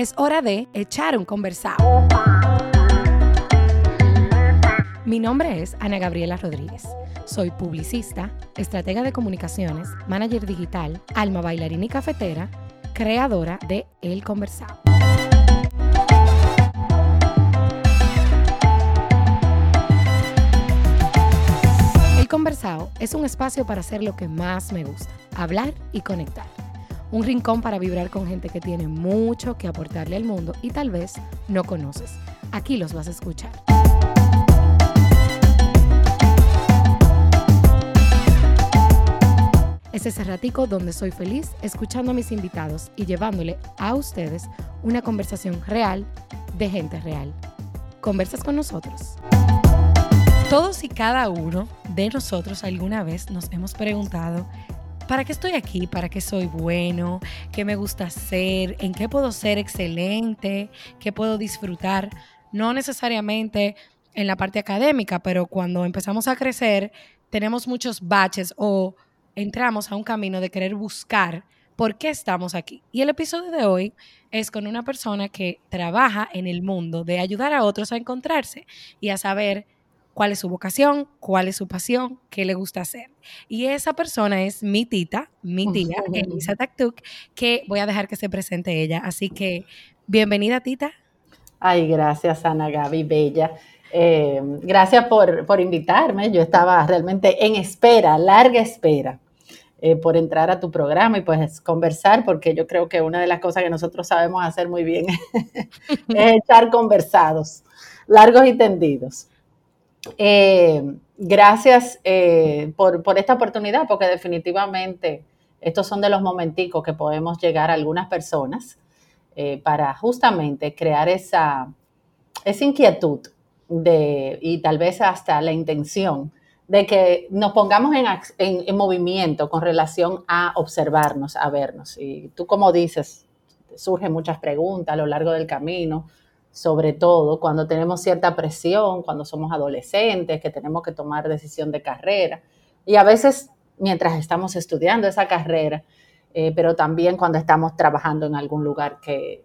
es hora de echar un conversado. Mi nombre es Ana Gabriela Rodríguez. Soy publicista, estratega de comunicaciones, manager digital, alma bailarina y cafetera, creadora de El Conversado. El Conversado es un espacio para hacer lo que más me gusta, hablar y conectar un rincón para vibrar con gente que tiene mucho que aportarle al mundo y tal vez no conoces. Aquí los vas a escuchar. Es ese ratico donde soy feliz escuchando a mis invitados y llevándole a ustedes una conversación real de gente real. ¿Conversas con nosotros? Todos y cada uno de nosotros alguna vez nos hemos preguntado ¿para qué estoy aquí? ¿Para qué soy bueno? ¿Qué me gusta hacer? ¿En qué puedo ser excelente? ¿Qué puedo disfrutar? No necesariamente en la parte académica, pero cuando empezamos a crecer, tenemos muchos baches o entramos a un camino de querer buscar por qué estamos aquí. Y el episodio de hoy es con una persona que trabaja en el mundo de ayudar a otros a encontrarse y a saber cuál es su vocación, cuál es su pasión, qué le gusta hacer. Y esa persona es mi tita, mi tía, Elisa Taktuk, que voy a dejar que se presente ella. Así que, bienvenida, tita. Ay, gracias, Ana Gaby, bella. Eh, gracias por, por, invitarme. Yo estaba realmente en espera, larga espera, eh, por entrar a tu programa y pues conversar, porque yo creo que una de las cosas que nosotros sabemos hacer muy bien es echar conversados, largos y tendidos. Eh, gracias eh, por, esta oportunidad, porque definitivamente estos son de los momenticos que podemos llegar a algunas personas eh, para justamente crear esa, esa inquietud de, y tal vez hasta la intención de que nos pongamos en, en, movimiento con relación a observarnos, a vernos. Y tú como dices, surgen muchas preguntas a lo largo del camino sobre todo cuando tenemos cierta presión, cuando somos adolescentes, que tenemos que tomar decisión de carrera. Y a veces mientras estamos estudiando esa carrera, eh, pero también cuando estamos trabajando en algún lugar que,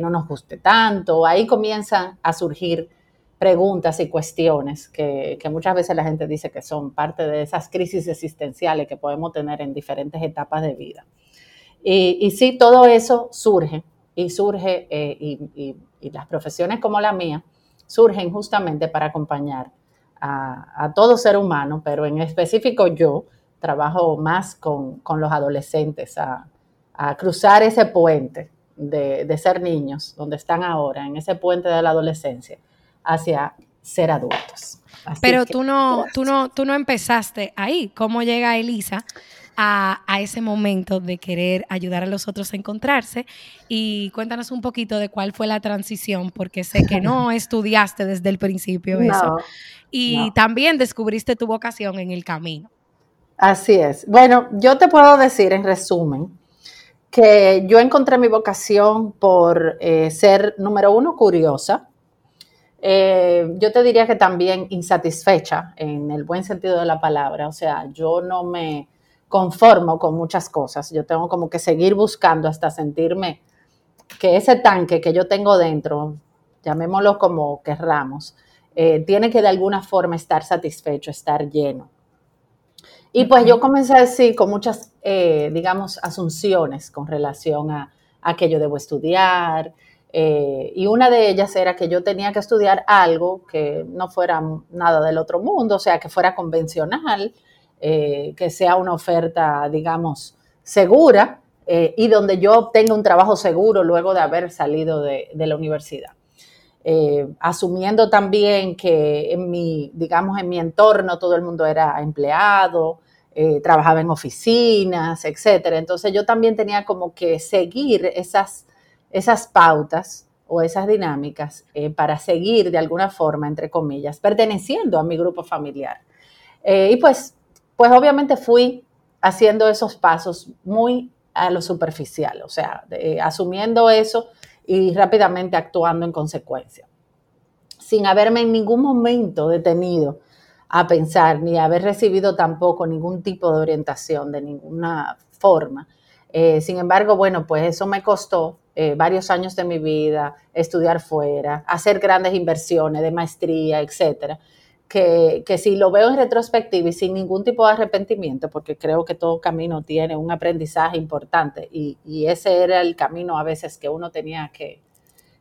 no nos guste tanto, ahí comienzan a surgir preguntas y cuestiones que, muchas veces la gente dice que son parte de esas crisis existenciales que podemos tener en diferentes etapas de vida. Y, y sí, todo eso surge y surge eh, y y las profesiones como la mía surgen justamente para acompañar a, todo ser humano, pero en específico yo trabajo más con, los adolescentes a, cruzar ese puente de, ser niños, donde están ahora, en ese puente de la adolescencia, hacia ser adultos. pero tú no, tú no, tú no empezaste ahí. ¿Cómo llega Elisa a, ese momento de querer ayudar a los otros a encontrarse. Y cuéntanos un poquito de cuál fue la transición, porque sé que no estudiaste desde el principio eso. Y también descubriste tu vocación en el camino. Así es. Bueno, yo te puedo decir en resumen que yo encontré mi vocación por eh, ser, número uno, curiosa. Eh, yo te diría que también insatisfecha en el buen sentido de la palabra. O sea, yo no me, conformo con muchas cosas. Yo tengo como que seguir buscando hasta sentirme que ese tanque que yo tengo dentro, llamémoslo como querramos, eh, tiene que de alguna forma estar satisfecho, estar lleno. Y pues yo comencé así con muchas, eh, digamos, asunciones con relación a, a que yo debo estudiar. Eh, y una de ellas era que yo tenía que estudiar algo que no fuera nada del otro mundo, o sea, que fuera convencional, eh, que sea una oferta, digamos, segura eh, y donde yo obtenga un trabajo seguro luego de haber salido de, la universidad. Eh, asumiendo también que en mi, digamos, en mi entorno todo el mundo era empleado, trabajaba en oficinas, etcétera. Entonces yo también tenía como que seguir esas, esas pautas o esas dinámicas para seguir de alguna forma, entre comillas, perteneciendo a mi grupo familiar. y pues pues obviamente fui haciendo esos pasos muy a lo superficial, o sea, asumiendo eso y rápidamente actuando en consecuencia, sin haberme en ningún momento detenido a pensar ni haber recibido tampoco ningún tipo de orientación de ninguna forma. Eh, sin embargo, bueno, pues eso me costó eh, varios años de mi vida, estudiar fuera, hacer grandes inversiones de maestría, etcétera. Que, que, si lo veo en retrospectiva y sin ningún tipo de arrepentimiento, porque creo que todo camino tiene un aprendizaje importante y, y ese era el camino a veces que uno tenía que,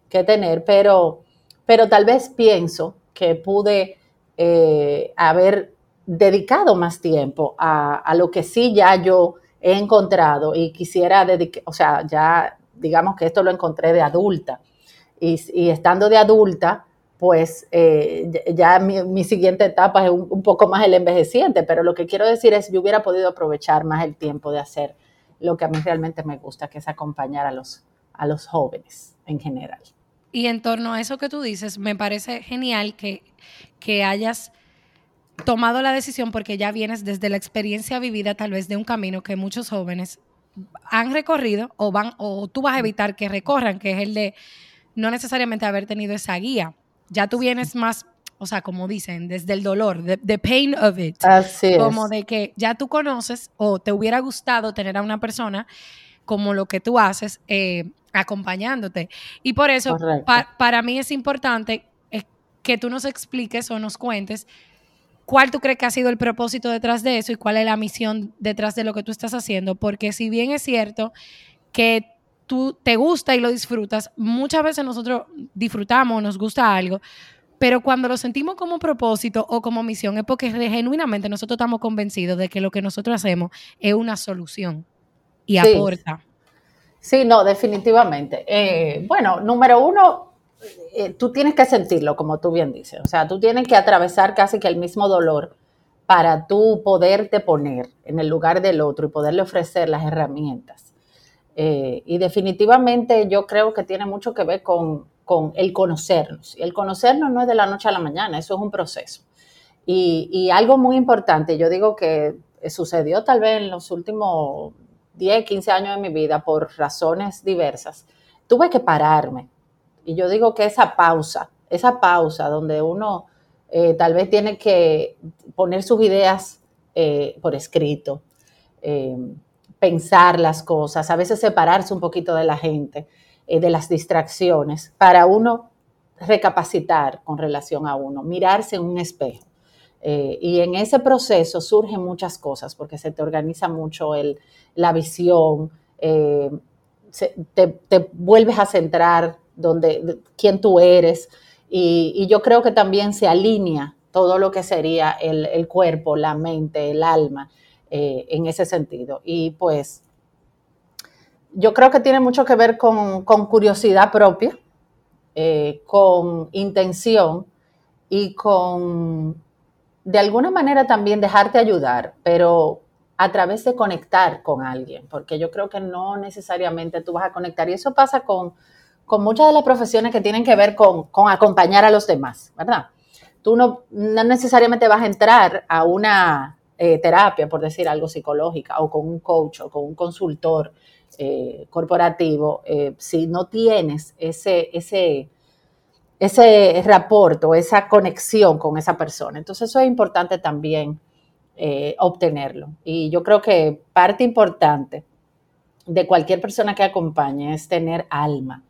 que tener, pero, pero tal vez pienso que pude eh, haber dedicado más tiempo a, a, lo que sí ya yo he encontrado y quisiera dedicar, o sea, ya digamos que esto lo encontré de adulta y, y estando de adulta, pues eh, ya mi, siguiente etapa es un, poco más el envejeciente, pero lo que quiero decir es yo hubiera podido aprovechar más el tiempo de hacer lo que a mí realmente me gusta, que es acompañar a los, a los jóvenes en general. Y en torno a eso que tú dices, me parece genial que, que hayas tomado la decisión porque ya vienes desde la experiencia vivida tal vez de un camino que muchos jóvenes han recorrido o van o tú vas a evitar que recorran, que es el de no necesariamente haber tenido esa guía. Ya tú vienes más, o sea, como dicen, desde el dolor, the, pain of it. Así como es. de que ya tú conoces o te hubiera gustado tener a una persona como lo que tú haces eh, acompañándote. Y por eso, pa para mí es importante eh, que tú nos expliques o nos cuentes cuál tú crees que ha sido el propósito detrás de eso y cuál es la misión detrás de lo que tú estás haciendo. Porque si bien es cierto que tú te gusta y lo disfrutas, muchas veces nosotros disfrutamos, nos gusta algo, pero cuando lo sentimos como propósito o como misión es porque genuinamente nosotros estamos convencidos de que lo que nosotros hacemos es una solución y sí. aporta. Sí, no, definitivamente. Eh, bueno, número uno, eh, tú tienes que sentirlo, como tú bien dices. O sea, tú tienes que atravesar casi que el mismo dolor para tú poderte poner en el lugar del otro y poderle ofrecer las herramientas. Eh, y definitivamente yo creo que tiene mucho que ver con, con, el conocernos. Y el conocernos no es de la noche a la mañana, eso es un proceso. Y, y algo muy importante, yo digo que sucedió tal vez en los últimos 10, 15 años de mi vida por razones diversas, tuve que pararme. Y yo digo que esa pausa, esa pausa donde uno eh, tal vez tiene que poner sus ideas eh, por escrito, pensar las cosas, a veces separarse un poquito de la gente, eh, de las distracciones, para uno recapacitar con relación a uno, mirarse en un espejo. Eh, y en ese proceso surgen muchas cosas porque se te organiza mucho el, la visión, eh, te, vuelves a centrar donde, quién tú eres y, y, yo creo que también se alinea todo lo que sería el, el cuerpo, la mente, el alma eh, en ese sentido. Y pues yo creo que tiene mucho que ver con, curiosidad propia, eh, con intención y con de alguna manera también dejarte ayudar, pero a través de conectar con alguien, porque yo creo que no necesariamente tú vas a conectar. Y eso pasa con, con muchas de las profesiones que tienen que ver con, con acompañar a los demás, ¿verdad? Tú no, no, necesariamente vas a entrar a una eh, terapia, por decir algo psicológica, o con un coach o con un consultor eh, corporativo, eh, si no tienes ese, ese, ese rapport o esa conexión con esa persona. Entonces eso es importante también obtenerlo. Y yo creo que parte importante de cualquier persona que acompañe es tener alma,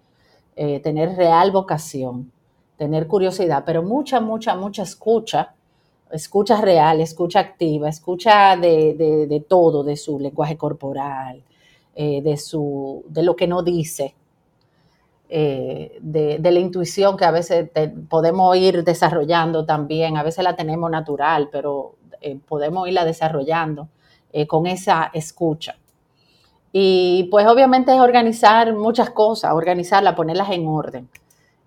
tener real vocación, tener curiosidad, pero mucha, mucha, mucha escucha, escucha real, escucha activa, escucha de, de, de todo, de su lenguaje corporal, eh, de, su, de lo que no dice, eh, de, de, la intuición que a veces podemos ir desarrollando también, a veces la tenemos natural, pero eh, podemos irla desarrollando con esa escucha. Y pues obviamente es organizar muchas cosas, organizarlas, ponerlas en orden.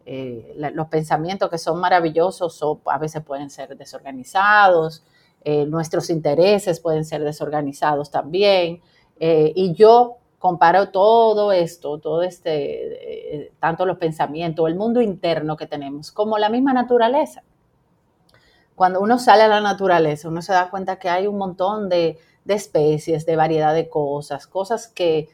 Eh, los pensamientos que son maravillosos a veces pueden ser desorganizados, nuestros intereses pueden ser desorganizados también. y yo comparo todo esto, todo este, eh, tanto los pensamientos, el mundo interno que tenemos, como la misma naturaleza. Cuando uno sale a la naturaleza, uno se da cuenta que hay un montón de especies, de variedad de cosas, cosas que,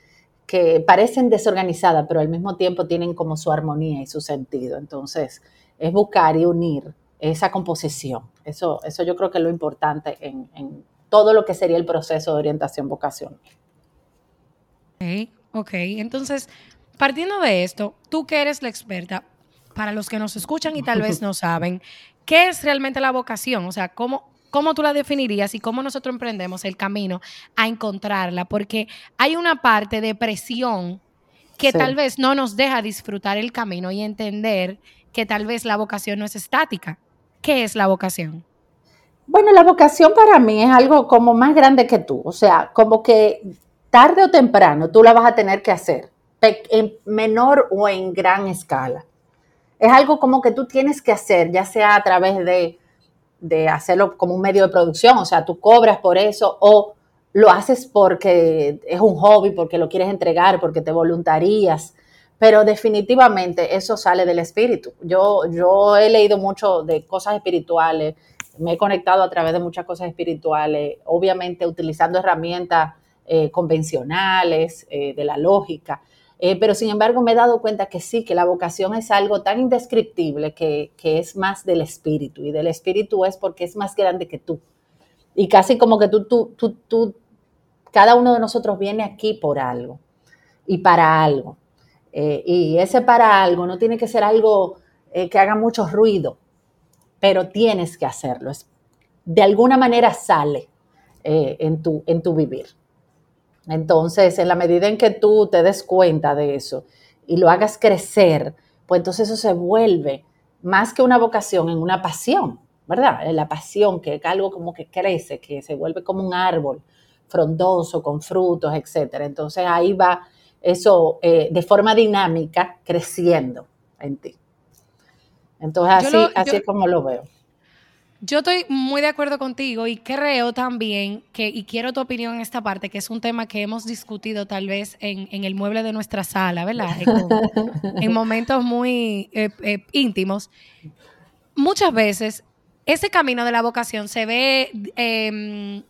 que parecen desorganizadas, pero al mismo tiempo tienen como su armonía y su sentido. Entonces, es buscar y unir esa composición. Eso, eso yo creo que es lo importante en, en todo lo que sería el proceso de orientación vocacional. Ok, ok. Entonces, partiendo de esto, tú que eres la experta, para los que nos escuchan y tal vez no saben, ¿qué es realmente la vocación? O sea, ¿cómo, ¿cómo tú la definirías y cómo nosotros emprendemos el camino a encontrarla? Porque hay una parte de presión que tal vez no nos deja disfrutar el camino y entender que tal vez la vocación no es estática. ¿Qué es la vocación? Bueno, la vocación para mí es algo como más grande que tú, o sea, como que tarde o temprano tú la vas a tener que hacer, en menor o en gran escala. Es algo como que tú tienes que hacer, ya sea a través de, de hacerlo como un medio de producción, o sea, tú cobras por eso o lo haces porque es un hobby, porque lo quieres entregar, porque te voluntarías, pero definitivamente eso sale del espíritu. Yo, yo he leído mucho de cosas espirituales, me he conectado a través de muchas cosas espirituales, obviamente utilizando herramientas eh, convencionales, eh, de la lógica, eh, pero sin embargo me he dado cuenta que sí, que la vocación es algo tan indescriptible que, que es más del espíritu, y del espíritu es porque es más grande que tú. Y casi como que tú, tú, tú, tú cada uno de nosotros viene aquí por algo y para algo. Eh, y ese para algo no tiene que ser algo eh, que haga mucho ruido, pero tienes que hacerlo. de alguna manera sale en, tu, en tu vivir. Entonces, en la medida en que tú te des cuenta de eso y lo hagas crecer, pues entonces eso se vuelve más que una vocación en una pasión, ¿verdad? La pasión, que es algo como que crece, que se vuelve como un árbol frondoso, con frutos, etcétera. Entonces ahí va eso eh, de forma dinámica creciendo en ti. Entonces así, así es como lo veo. Yo estoy muy de acuerdo contigo y creo también que, y quiero tu opinión en esta parte, que es un tema que hemos discutido tal vez en, el mueble de nuestra sala, ¿verdad? En, momentos muy eh, eh, íntimos. Muchas veces ese camino de la vocación se ve em,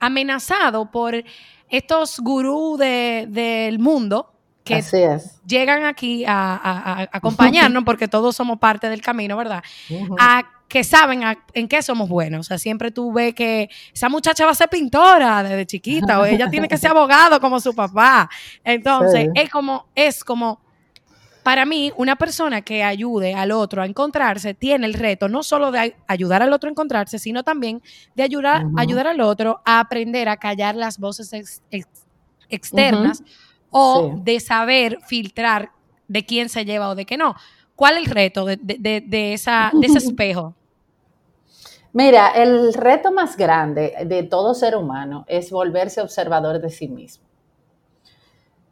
amenazado por estos gurús del mundo que llegan aquí a, acompañarnos, porque todos somos parte del camino, ¿verdad? A que saben en qué somos buenos. O sea, siempre tú ves que esa muchacha va a ser pintora desde chiquita, o ella tiene que ser abogado como su papá. Entonces, es como, es como para mí, una persona que ayude al otro a encontrarse tiene el reto no solo de ayudar al otro a encontrarse, sino también de ayudar, ayudar al otro a aprender a callar las voces externas o de saber filtrar de quién se lleva o de qué no. ¿Cuál es el reto de, esa, de ese espejo? Mira, el reto más grande de todo ser humano es volverse observador de sí mismo.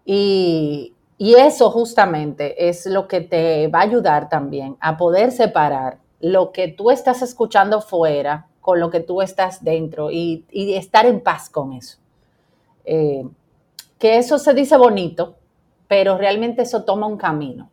Y, y eso justamente es lo que te va a ayudar también a poder separar lo que tú estás escuchando fuera con lo que tú estás dentro y, estar en paz con eso. Eh, que eso se dice bonito, pero realmente eso toma un camino.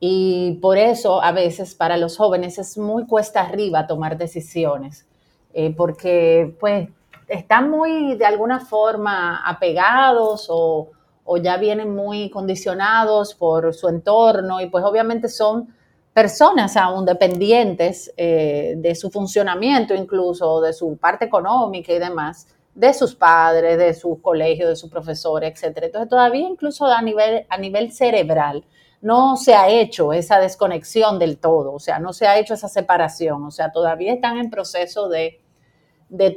Y por eso a veces para los jóvenes es muy cuesta arriba tomar decisiones, eh, porque pues están muy de alguna forma apegados o, o ya vienen muy condicionados por su entorno y pues obviamente son personas aún dependientes eh, de su funcionamiento incluso, de su parte económica y demás, de sus padres, de su colegio, de su profesor, etc. Entonces todavía incluso a nivel, a nivel cerebral no se ha hecho esa desconexión del todo, o sea, no se ha hecho esa separación, o sea, todavía están en proceso de,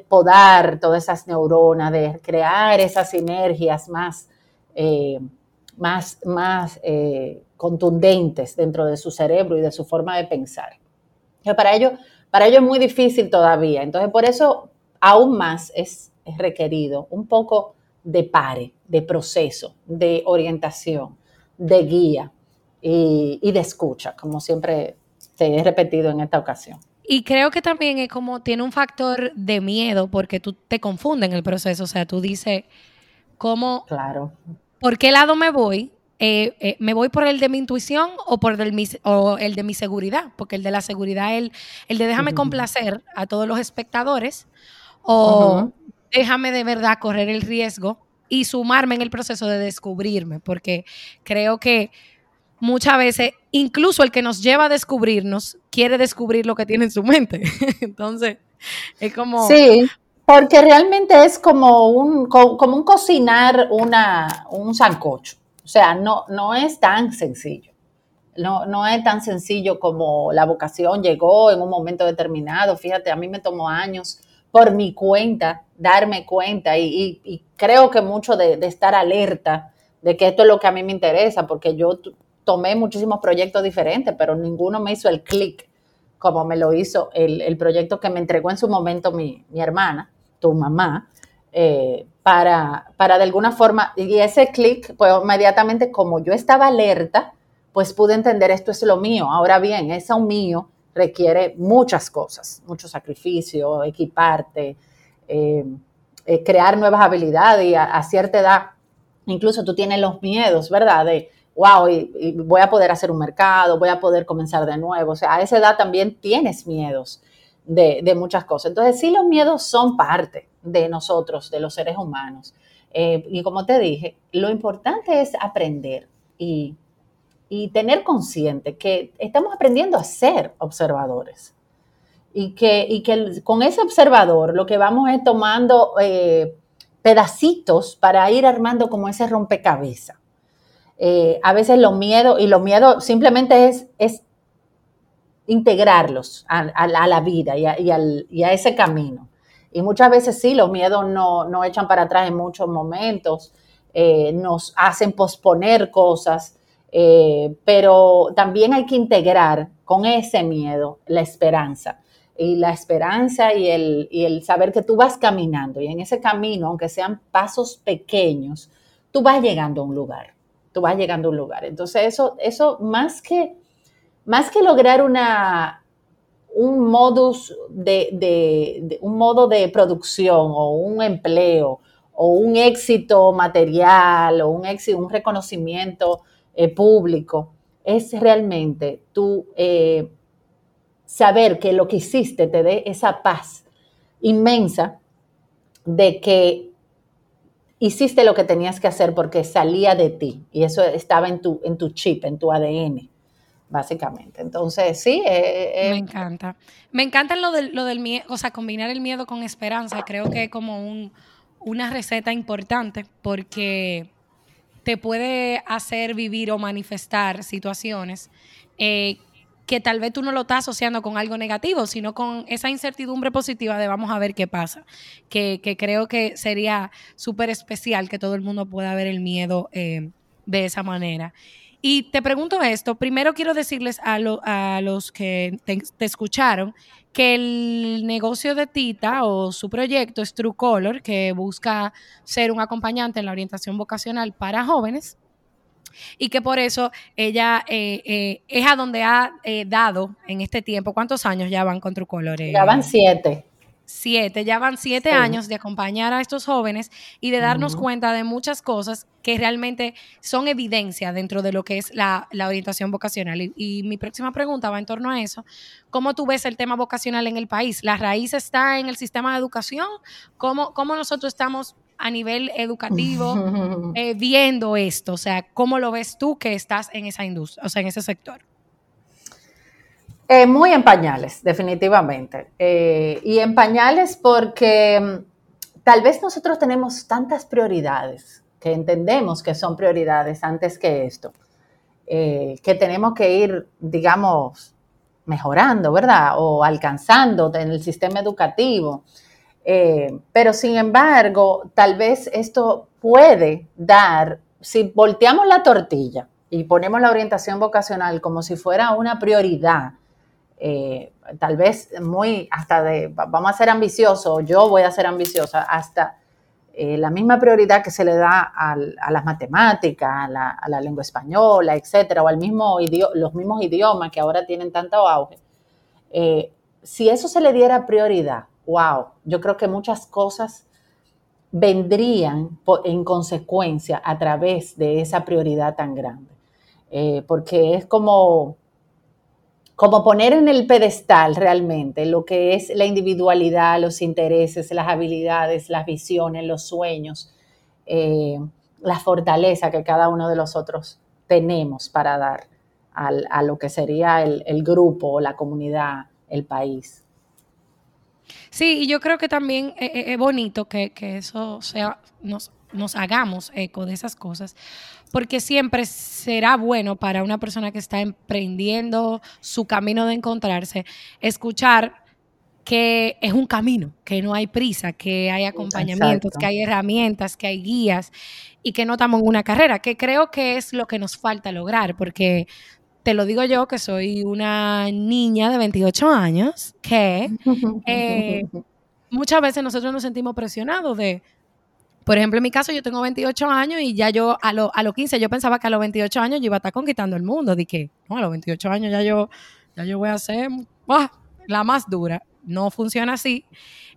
podar todas esas neuronas, de crear esas sinergias más eh, más, más eh, contundentes dentro de su cerebro y de su forma de pensar. para, ello, para ello es muy difícil todavía. Entonces, por eso aún más es, requerido un poco de pare, de proceso, de orientación, de guía y, y, de escucha, como siempre te he repetido en esta ocasión. Y creo que también es como tiene un factor de miedo porque tú te confundes en el proceso, o sea, tú dices, ¿Cómo, claro. ¿Por qué lado me voy? Eh, eh, ¿Me voy por el de mi intuición o por el, o el de mi seguridad? Porque el de la seguridad es el, de déjame complacer a todos los espectadores o déjame de verdad correr el riesgo y sumarme en el proceso de descubrirme, porque creo que muchas veces, incluso el que nos lleva a descubrirnos, quiere descubrir lo que tiene en su mente. Entonces, es como... Sí, porque realmente es como un, como un cocinar una, un sancocho. O sea, no, no es tan sencillo. No, no es tan sencillo como la vocación llegó en un momento determinado. Fíjate, a mí me tomó años por mi cuenta darme cuenta y, creo que mucho de, estar alerta de que esto es lo que a mí me interesa, porque yo tomé muchísimos proyectos diferentes, pero ninguno me hizo el clic como me lo hizo el, proyecto que me entregó en su momento mi, hermana, tu mamá, eh, para, para de alguna forma, y ese clic, pues inmediatamente como yo estaba alerta, pues pude entender esto es lo mío. Ahora bien, eso mío requiere muchas cosas, mucho sacrificio, equiparte, eh, eh, crear nuevas habilidades y a, cierta edad, incluso tú tienes los miedos, ¿verdad? Wow, y, voy a poder hacer un mercado, voy a poder comenzar de nuevo. O sea, a esa edad también tienes miedos de, muchas cosas. Entonces, sí, los miedos son parte de nosotros, de los seres humanos. Eh, y como te dije, lo importante es aprender y, tener consciente que estamos aprendiendo a ser observadores y que, y que con ese observador lo que vamos es tomando eh, pedacitos para ir armando como ese rompecabezas. Eh, a veces los miedos, y los miedos simplemente es, integrarlos a, la vida y a, ese camino. Y muchas veces sí, los miedos no, no echan para atrás en muchos momentos, eh, nos hacen posponer cosas, pero también hay que integrar con ese miedo la esperanza y la esperanza y el saber que tú vas caminando y en ese camino, aunque sean pasos pequeños, tú vas llegando a un lugar, tú vas llegando a un lugar. Entonces eso, eso más que, más que lograr una, un modus de, de, un modo de producción o un empleo o un éxito material o un éxito, un reconocimiento eh, público, es realmente tú eh, saber que lo que hiciste te dé esa paz inmensa de que hiciste lo que tenías que hacer porque salía de ti y eso estaba en tu, en tu chip, en tu ADN, básicamente. Entonces, sí. Eh, eh, Me encanta. Me encanta lo del, lo del miedo, o sea, combinar el miedo con esperanza, creo que es como un, una receta importante porque te puede hacer vivir o manifestar situaciones eh, que tal vez tú no lo estás asociando con algo negativo, sino con esa incertidumbre positiva de vamos a ver qué pasa, que, creo que sería súper especial que todo el mundo pueda ver el miedo eh, de esa manera. Y te pregunto esto, primero quiero decirles a, a los que te, escucharon que el negocio de Tita o su proyecto es True Color, que busca ser un acompañante en la orientación vocacional para jóvenes y que por eso ella eh, eh, es a donde ha eh, dado en este tiempo. ¿Cuántos años ya van con Trucolor? Ya van siete. Siete, ya van siete años de acompañar a estos jóvenes y de darnos cuenta de muchas cosas que realmente son evidencia dentro de lo que es la, orientación vocacional. Y, y, mi próxima pregunta va en torno a eso. ¿Cómo tú ves el tema vocacional en el país? ¿La raíz está en el sistema de educación? ¿Cómo, cómo nosotros estamos a nivel educativo eh, viendo esto? O sea, ¿cómo lo ves tú que estás en esa industria, o sea, en ese sector? Eh, muy en pañales, definitivamente. Eh, y en pañales porque mm, tal vez nosotros tenemos tantas prioridades que entendemos que son prioridades antes que esto, que tenemos que ir, digamos, mejorando, ¿verdad? O alcanzando en el sistema educativo. Eh, pero sin embargo, tal vez esto puede dar, si volteamos la tortilla y ponemos la orientación vocacional como si fuera una prioridad, eh, tal vez muy hasta de, vamos a ser ambiciosos, yo voy a ser ambiciosa, hasta eh, la misma prioridad que se le da a, las matemáticas, a la, lengua española, etcétera, o al mismo los mismos idiomas que ahora tienen tanto auge. si eso se le diera prioridad, wow, yo creo que muchas cosas vendrían en consecuencia a través de esa prioridad tan grande. Eh, porque es como, como poner en el pedestal realmente lo que es la individualidad, los intereses, las habilidades, las visiones, los sueños, eh, la fortaleza que cada uno de nosotros tenemos para dar a lo que sería el, el grupo, la comunidad, el país. Sí, y yo creo que también es, bonito que, eso sea, nos nos hagamos eco de esas cosas, porque siempre será bueno para una persona que está emprendiendo su camino de encontrarse, escuchar que es un camino, que no hay prisa, que hay acompañamientos, que hay herramientas, que hay guías y que no estamos en una carrera, que creo que es lo que nos falta lograr, porque te lo digo yo que soy una niña de 28 años que eh, muchas veces nosotros nos sentimos presionados de, por ejemplo, en mi caso yo tengo 28 años y ya yo a, a los 15 yo pensaba que a los 28 años yo iba a estar conquistando el mundo, que no, a los 28 años ya yo, ya yo voy a ser la más dura. No funciona así.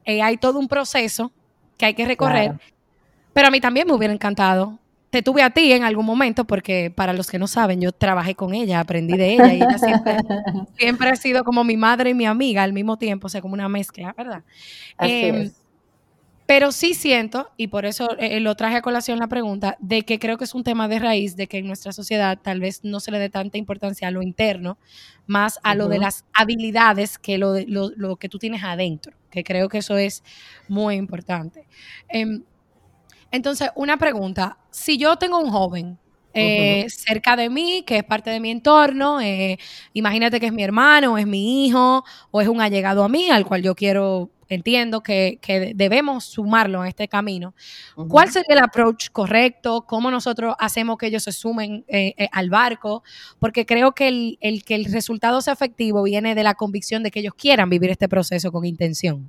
Eh, hay todo un proceso que hay que recorrer. Pero a mí también me hubiera encantado te tuve a ti en algún momento, porque para los que no saben, yo trabajé con ella, aprendí de ella, y ella siempre, ha sido como mi madre y mi amiga al mismo tiempo, o sea, como una mezcla, ¿verdad? Em, pero sí siento, y por eso eh, lo traje a colación la pregunta, de que creo que es un tema de raíz, de que en nuestra sociedad tal vez no se le dé tanta importancia a lo interno, más a lo de las habilidades que lo, lo, lo, que tú tienes adentro, que creo que eso es muy importante. Em, entonces, una pregunta, si yo tengo un joven eh, cerca de mí, que es parte de mi entorno, eh, imagínate que es mi hermano, o es mi hijo, o es un allegado a mí, al cual yo quiero, entiendo que, debemos sumarlo en este camino. ¿Cuál sería el approach correcto? ¿Cómo nosotros hacemos que ellos se sumen eh, al barco? Porque creo que el, el que el resultado sea efectivo viene de la convicción de que ellos quieran vivir este proceso con intención.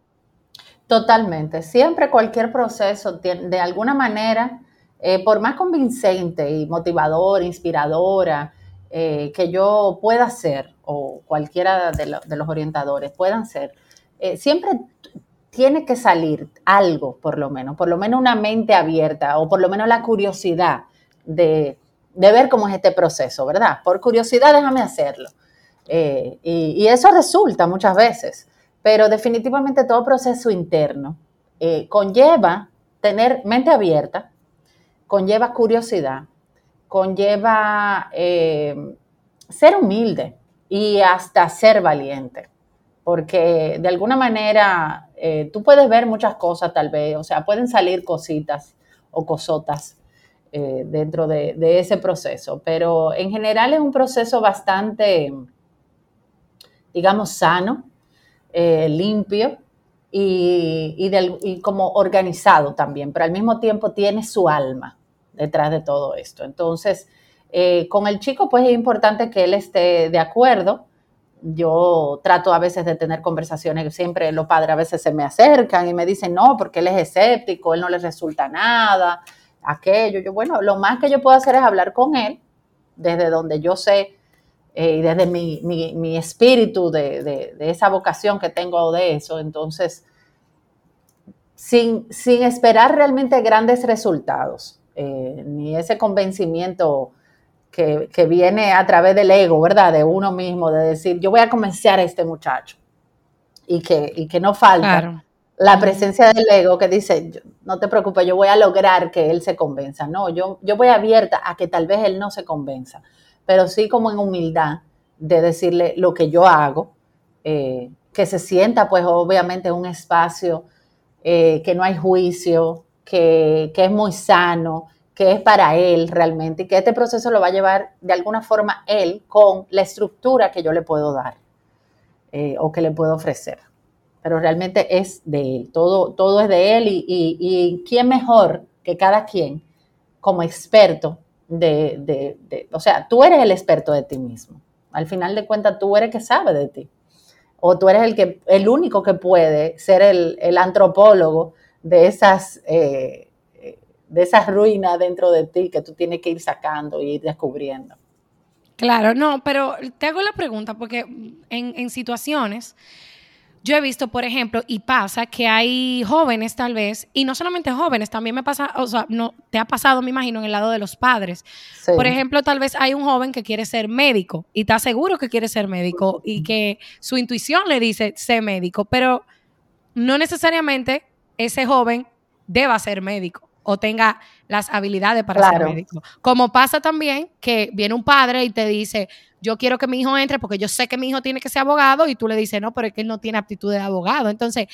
Totalmente. Siempre cualquier proceso, de alguna manera, eh, por más convincente y motivador, inspiradora eh, que yo pueda ser, o cualquiera de, los orientadores puedan ser, eh, siempre tiene que salir algo, por lo menos, por lo menos una mente abierta, o por lo menos la curiosidad de, ver cómo es este proceso, ¿verdad? Por curiosidad, déjame hacerlo. y eso resulta muchas veces pero definitivamente todo proceso interno eh, conlleva tener mente abierta, conlleva curiosidad, conlleva eh, ser humilde y hasta ser valiente, porque de alguna manera eh, tú puedes ver muchas cosas tal vez, o sea, pueden salir cositas o cosotas dentro de, de ese proceso, pero en general es un proceso bastante, digamos, sano, eh, limpio y, como organizado también, pero al mismo tiempo tiene su alma detrás de todo esto. Entonces, eh, con el chico, pues es importante que él esté de acuerdo. Yo trato a veces de tener conversaciones, siempre los padres a veces se me acercan y me dicen, no, porque él es escéptico, él no le resulta nada, aquello. Yo, bueno, lo más que yo puedo hacer es hablar con él desde donde yo sé eh, y desde mi, espíritu de, esa vocación que tengo de eso, entonces, sin, sin esperar realmente grandes resultados, eh, ni ese convencimiento que, viene a través del ego, ¿verdad? De uno mismo, de decir, yo voy a convencer a este muchacho, y que, que no falta. La presencia del ego que dice, no te preocupes, yo voy a lograr que él se convenza. No, yo, yo voy abierta a que tal vez él no se convenza pero sí como en humildad de decirle lo que yo hago, eh, que se sienta pues obviamente en un espacio eh, que no hay juicio, que, es muy sano, que es para él realmente y que este proceso lo va a llevar de alguna forma él con la estructura que yo le puedo dar eh, o que le puedo ofrecer. Pero realmente es de él, todo, todo es de él y, y quién mejor que cada quien como experto de, o sea, tú eres el experto de ti mismo. Al final de cuentas, tú eres el que sabe de ti. O tú eres el, que, el único que puede ser el, antropólogo de esas, eh, de esas ruinas dentro de ti que tú tienes que ir sacando y ir descubriendo. Claro, no, pero te hago la pregunta porque en, en situaciones yo he visto, por ejemplo, y pasa que hay jóvenes tal vez, y no solamente jóvenes, también me pasa, o sea, no, te ha pasado, me imagino, en el lado de los padres. Por ejemplo, tal vez hay un joven que quiere ser médico y está seguro que quiere ser médico y que su intuición le dice ser médico, pero no necesariamente ese joven deba ser médico o tenga las habilidades para ser médico. Como pasa también que viene un padre y te dice, yo quiero que mi hijo entre porque yo sé que mi hijo tiene que ser abogado y tú le dices, no, pero es que él no tiene aptitud de abogado. Entonces,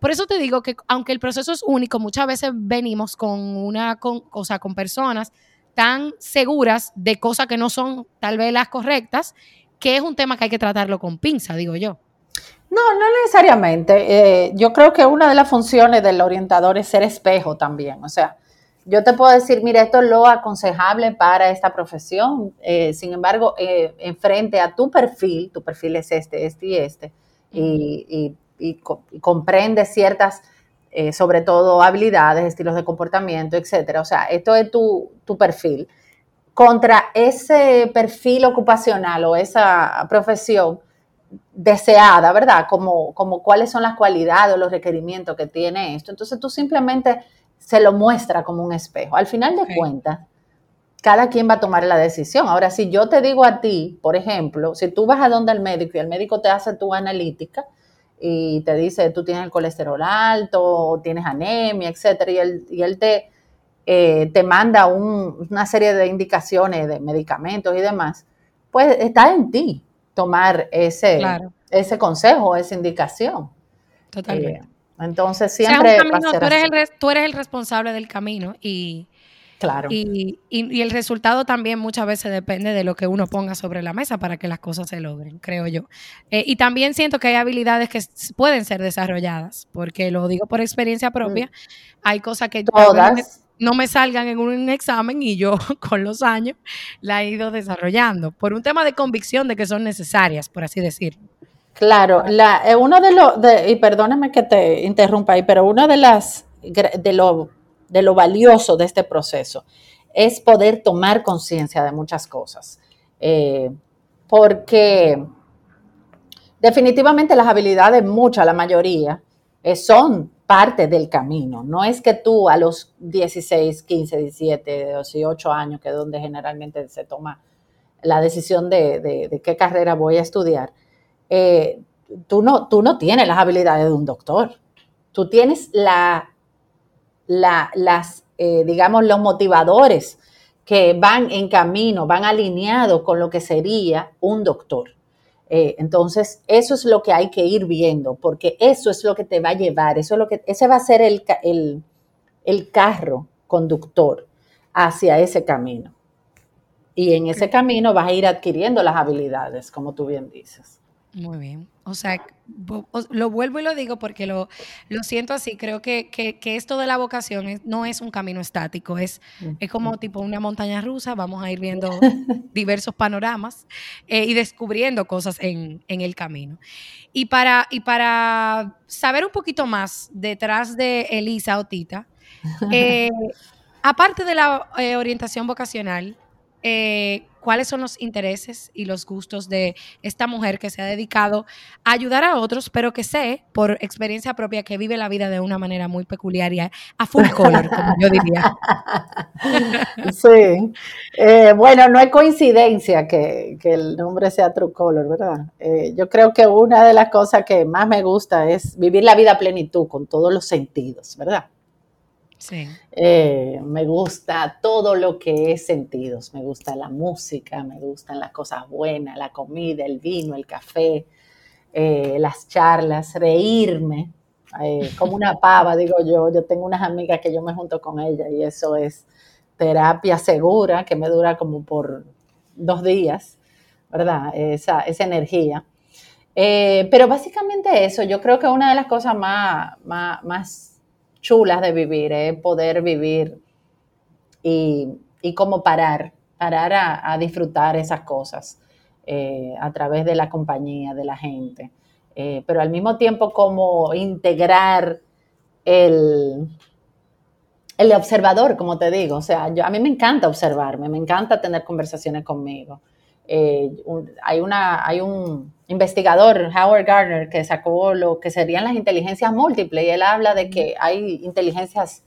por eso te digo que aunque el proceso es único, muchas veces venimos con una, con, o sea, con personas tan seguras de cosas que no son tal vez las correctas, que es un tema que hay que tratarlo con pinza, digo yo. No, no necesariamente. Eh, yo creo que una de las funciones del orientador es ser espejo también. O sea, yo te puedo decir, mira, esto es lo aconsejable para esta profesión. Eh, sin embargo, eh, en frente a tu perfil, tu perfil es este, este y este, y, comprende ciertas, eh, sobre todo, habilidades, estilos de comportamiento, etcétera. O sea, esto es tu, tu perfil. Contra ese perfil ocupacional o esa profesión deseada, ¿verdad? Como, como cuáles son las cualidades o los requerimientos que tiene esto. Entonces tú simplemente se lo muestra como un espejo. Al final de cuentas, cada quien va a tomar la decisión. Ahora, si yo te digo a ti, por ejemplo, si tú vas a donde el médico y el médico te hace tu analítica y te dice, tú tienes el colesterol alto, tienes anemia, etcétera, y él, y él te, eh, te manda una serie de indicaciones de medicamentos y demás, pues está en ti tomar ese, ese consejo, esa indicación. Totalmente. Eh, entonces siempre... tú, eres el, tú eres el responsable del camino y... Claro. Y, y, el resultado también muchas veces depende de lo que uno ponga sobre la mesa para que las cosas se logren, creo yo. Eh, y también siento que hay habilidades que pueden ser desarrolladas, porque lo digo por experiencia propia. Mm. Hay cosas que Todas. no me salgan en un examen y yo con los años la he ido desarrollando, por un tema de convicción de que son necesarias, por así decirlo. Claro, la, eh, uno de los, y perdóname que te interrumpa ahí, pero uno de las, de lo, de lo valioso de este proceso es poder tomar conciencia de muchas cosas. Eh, porque definitivamente las habilidades, muchas, la mayoría, eh, son parte del camino. No es que tú a los 16, 15, 17, 18 años, que es donde generalmente se toma la decisión de, de qué carrera voy a estudiar, eh, tú, no, tú no tienes las habilidades de un doctor. Tú tienes la, las, eh, digamos, los motivadores que van en camino, van alineados con lo que sería un doctor. Eh, entonces, eso es lo que hay que ir viendo, porque eso es lo que te va a llevar, eso es lo que, ese va a ser el, el, el carro conductor hacia ese camino. Y en ese camino vas a ir adquiriendo las habilidades, como tú bien dices. Muy bien. O sea, lo vuelvo y lo digo porque lo, lo siento así. Creo que, esto de la vocación no es un camino estático, es, es como tipo una montaña rusa. Vamos a ir viendo diversos panoramas eh, y descubriendo cosas en, el camino. Y para, y para saber un poquito más detrás de Elisa o Tita, eh, aparte de la eh, orientación vocacional, eh, cuáles son los intereses y los gustos de esta mujer que se ha dedicado a ayudar a otros, pero que sé por experiencia propia que vive la vida de una manera muy peculiar y a, full color, como yo diría. Sí, eh, bueno, no es coincidencia que, el nombre sea True Color, ¿verdad? Eh, yo creo que una de las cosas que más me gusta es vivir la vida a plenitud con todos los sentidos, ¿verdad? Eh, me gusta todo lo que es sentidos. Me gusta la música, me gustan las cosas buenas, la comida, el vino, el café, eh, las charlas, reírme. Eh, como una pava, digo yo. Yo tengo unas amigas que yo me junto con ellas y eso es terapia segura que me dura como por dos días, ¿verdad? Esa, esa energía. pero básicamente eso, yo creo que una de las cosas más, más, más chulas de vivir, ¿eh? poder vivir y, y como parar, parar a, disfrutar esas cosas eh, a través de la compañía, de la gente, eh, pero al mismo tiempo como integrar el, el observador, como te digo, o sea, yo, a mí me encanta observarme, me encanta tener conversaciones conmigo. Eh, hay, una, hay un investigador, Howard Gardner, que sacó lo que serían las inteligencias múltiples y él habla de que hay inteligencias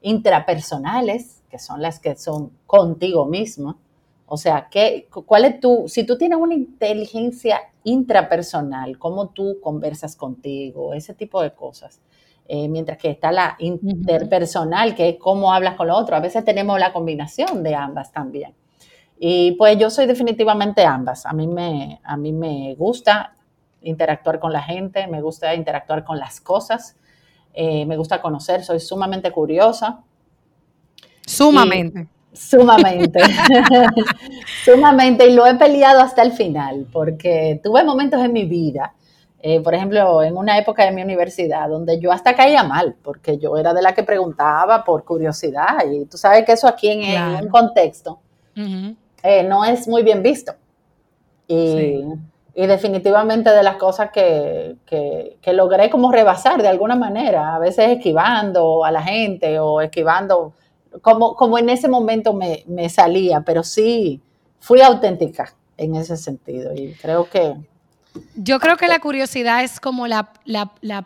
intrapersonales, que son las que son contigo mismo. O sea, ¿qué, ¿cuál es tu, si tú tienes una inteligencia intrapersonal, cómo tú conversas contigo, ese tipo de cosas? Eh, mientras que está la interpersonal, que es cómo hablas con lo otro. A veces tenemos la combinación de ambas también. Y pues yo soy definitivamente ambas. A mí me, a mí me gusta interactuar con la gente, me gusta interactuar con las cosas, eh, me gusta conocer, soy sumamente curiosa. Sumamente. sumamente. sumamente. Y lo he peleado hasta el final, porque tuve momentos en mi vida eh, por ejemplo, en una época de mi universidad, donde yo hasta caía mal, porque yo era de la que preguntaba por curiosidad, y tú sabes que eso aquí en, un contexto eh, no es muy bien visto. Y, definitivamente de las cosas que, logré como rebasar de alguna manera, a veces esquivando a la gente o esquivando, como, como en ese momento me, me salía, pero sí fui auténtica en ese sentido y creo que yo creo que la curiosidad es como la,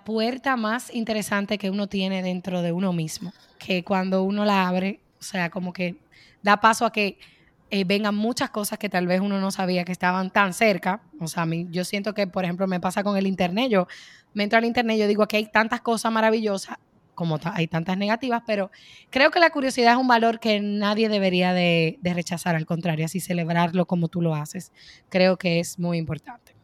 puerta más interesante que uno tiene dentro de uno mismo, que cuando uno la abre, o sea, como que da paso a que eh, vengan muchas cosas que tal vez uno no sabía que estaban tan cerca. O sea, a mí, yo siento que, por ejemplo, me pasa con el Internet. Yo me entro al Internet y yo digo que hay tantas cosas maravillosas como hay tantas negativas, pero creo que la curiosidad es un valor que nadie debería de, de rechazar, al contrario, así celebrarlo como tú lo haces. Creo que es muy importante.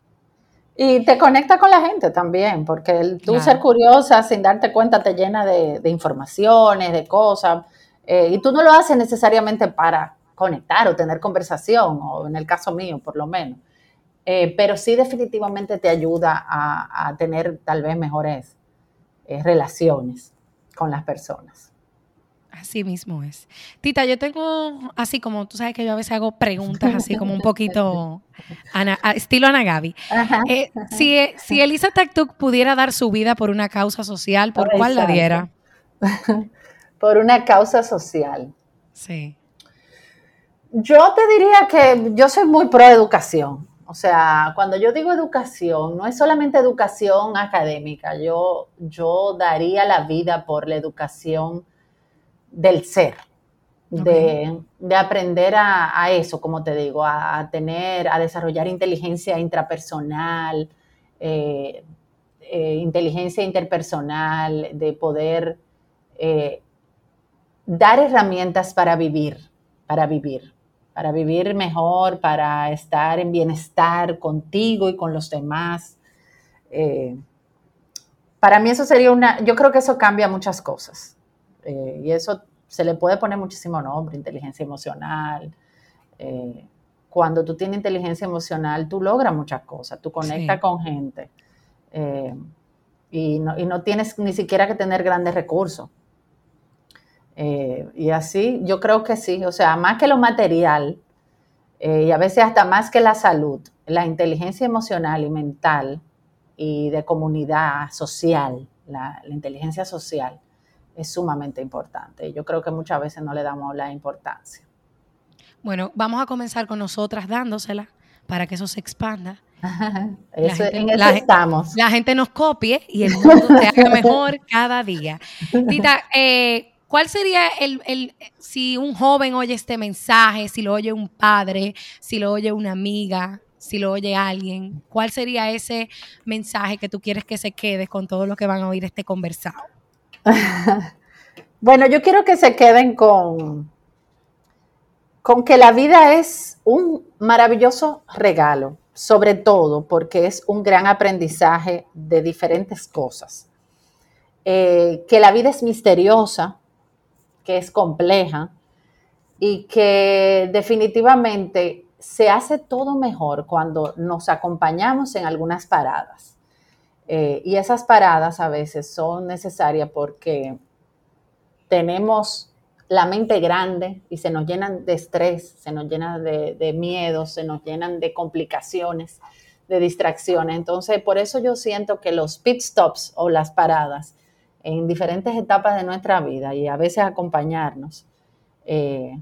Y te conecta con la gente también, porque el, tú ser curiosa sin darte cuenta te llena de, informaciones, de cosas, eh, y tú no lo haces necesariamente para conectar o tener conversación, o en el caso mío por lo menos, eh, pero sí definitivamente te ayuda a, tener tal vez mejores eh, relaciones con las personas. Así mismo es. Tita, yo tengo, así como tú sabes que yo a veces hago preguntas así como un poquito estilo Ana Gaby. Eh, si, si Elisa Taktuk pudiera dar su vida por una causa social, ¿por cuál la diera? por una causa social. Sí. Yo te diría que yo soy muy pro educación. O sea, cuando yo digo educación, no es solamente educación académica. Yo, yo daría la vida por la educación del ser, de, aprender a, eso, como te digo, a, tener, a desarrollar inteligencia intrapersonal, eh, eh, inteligencia interpersonal, de poder eh, dar herramientas para vivir, para vivir, para vivir mejor, para estar en bienestar contigo y con los demás. para mí eso sería una, yo creo que eso cambia muchas cosas. Eh, y eso se le puede poner muchísimo nombre, inteligencia emocional. Eh, cuando tú tienes inteligencia emocional, tú logras muchas cosas, tú conectas con gente eh, y, no, tienes ni siquiera que tener grandes recursos. Y así, yo creo que sí, o sea, más que lo material, y a veces hasta más que la salud, la inteligencia emocional y mental y de comunidad social, la inteligencia social, es sumamente importante. Yo creo que muchas veces no le damos la importancia. Bueno, vamos a comenzar con nosotras dándosela para que eso se expanda. eso, en eso estamos. La gente nos copie y el mundo se haga mejor cada día. Tita, eh, ¿cuál sería el, si un joven oye este mensaje, si lo oye un padre, si lo oye una amiga, si lo oye alguien, cuál sería ese mensaje que tú quieres que se quede con todos los que van a oír este conversado? bueno, yo quiero que se queden con, con que la vida es un maravilloso regalo, sobre todo porque es un gran aprendizaje de diferentes cosas. Eh, que la vida es misteriosa, que es compleja y que definitivamente se hace todo mejor cuando nos acompañamos en algunas paradas. Eh, y esas paradas a veces son necesarias porque tenemos la mente grande y se nos llenan de estrés, se nos llenan de, de miedo, se nos llenan de complicaciones, de distracciones. Entonces, por eso yo siento que los pit stops o las paradas en diferentes etapas de nuestra vida y a veces acompañarnos eh,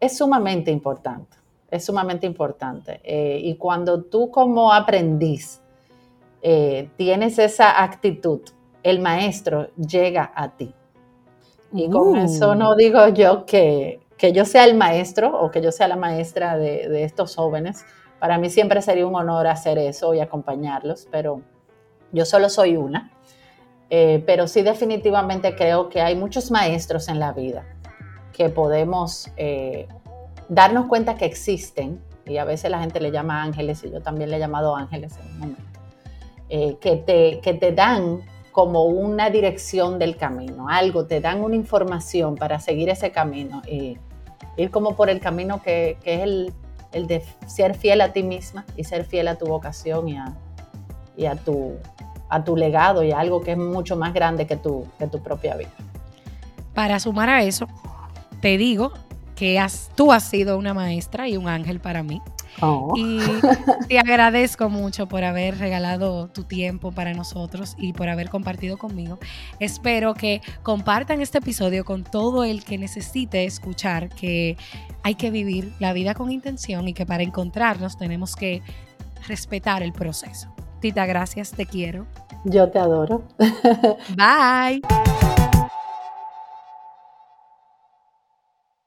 es sumamente importante, es sumamente importante. Eh, y cuando tú como aprendiz eh, tienes esa actitud, el maestro llega a ti. Y con uh. eso no digo yo que, yo sea el maestro o que yo sea la maestra de, estos jóvenes. Para mí siempre sería un honor hacer eso y acompañarlos, pero yo solo soy una. Eh, pero sí definitivamente creo que hay muchos maestros en la vida que podemos eh, darnos cuenta que existen, y a veces la gente le llama ángeles, y yo también le he llamado ángeles en un momento, eh, que, te, que te dan como una dirección del camino, algo, te dan una información para seguir ese camino y ir como por el camino que, es el, de ser fiel a ti misma y ser fiel a tu vocación y a, y a, tu, a tu legado y a algo que es mucho más grande que tu, que tu propia vida. Para sumar a eso, te digo que has, tú has sido una maestra y un ángel para mí. Oh. Y te agradezco mucho por haber regalado tu tiempo para nosotros y por haber compartido conmigo. Espero que compartan este episodio con todo el que necesite escuchar que hay que vivir la vida con intención y que para encontrarnos tenemos que respetar el proceso. Tita, gracias, te quiero. Yo te adoro. Bye.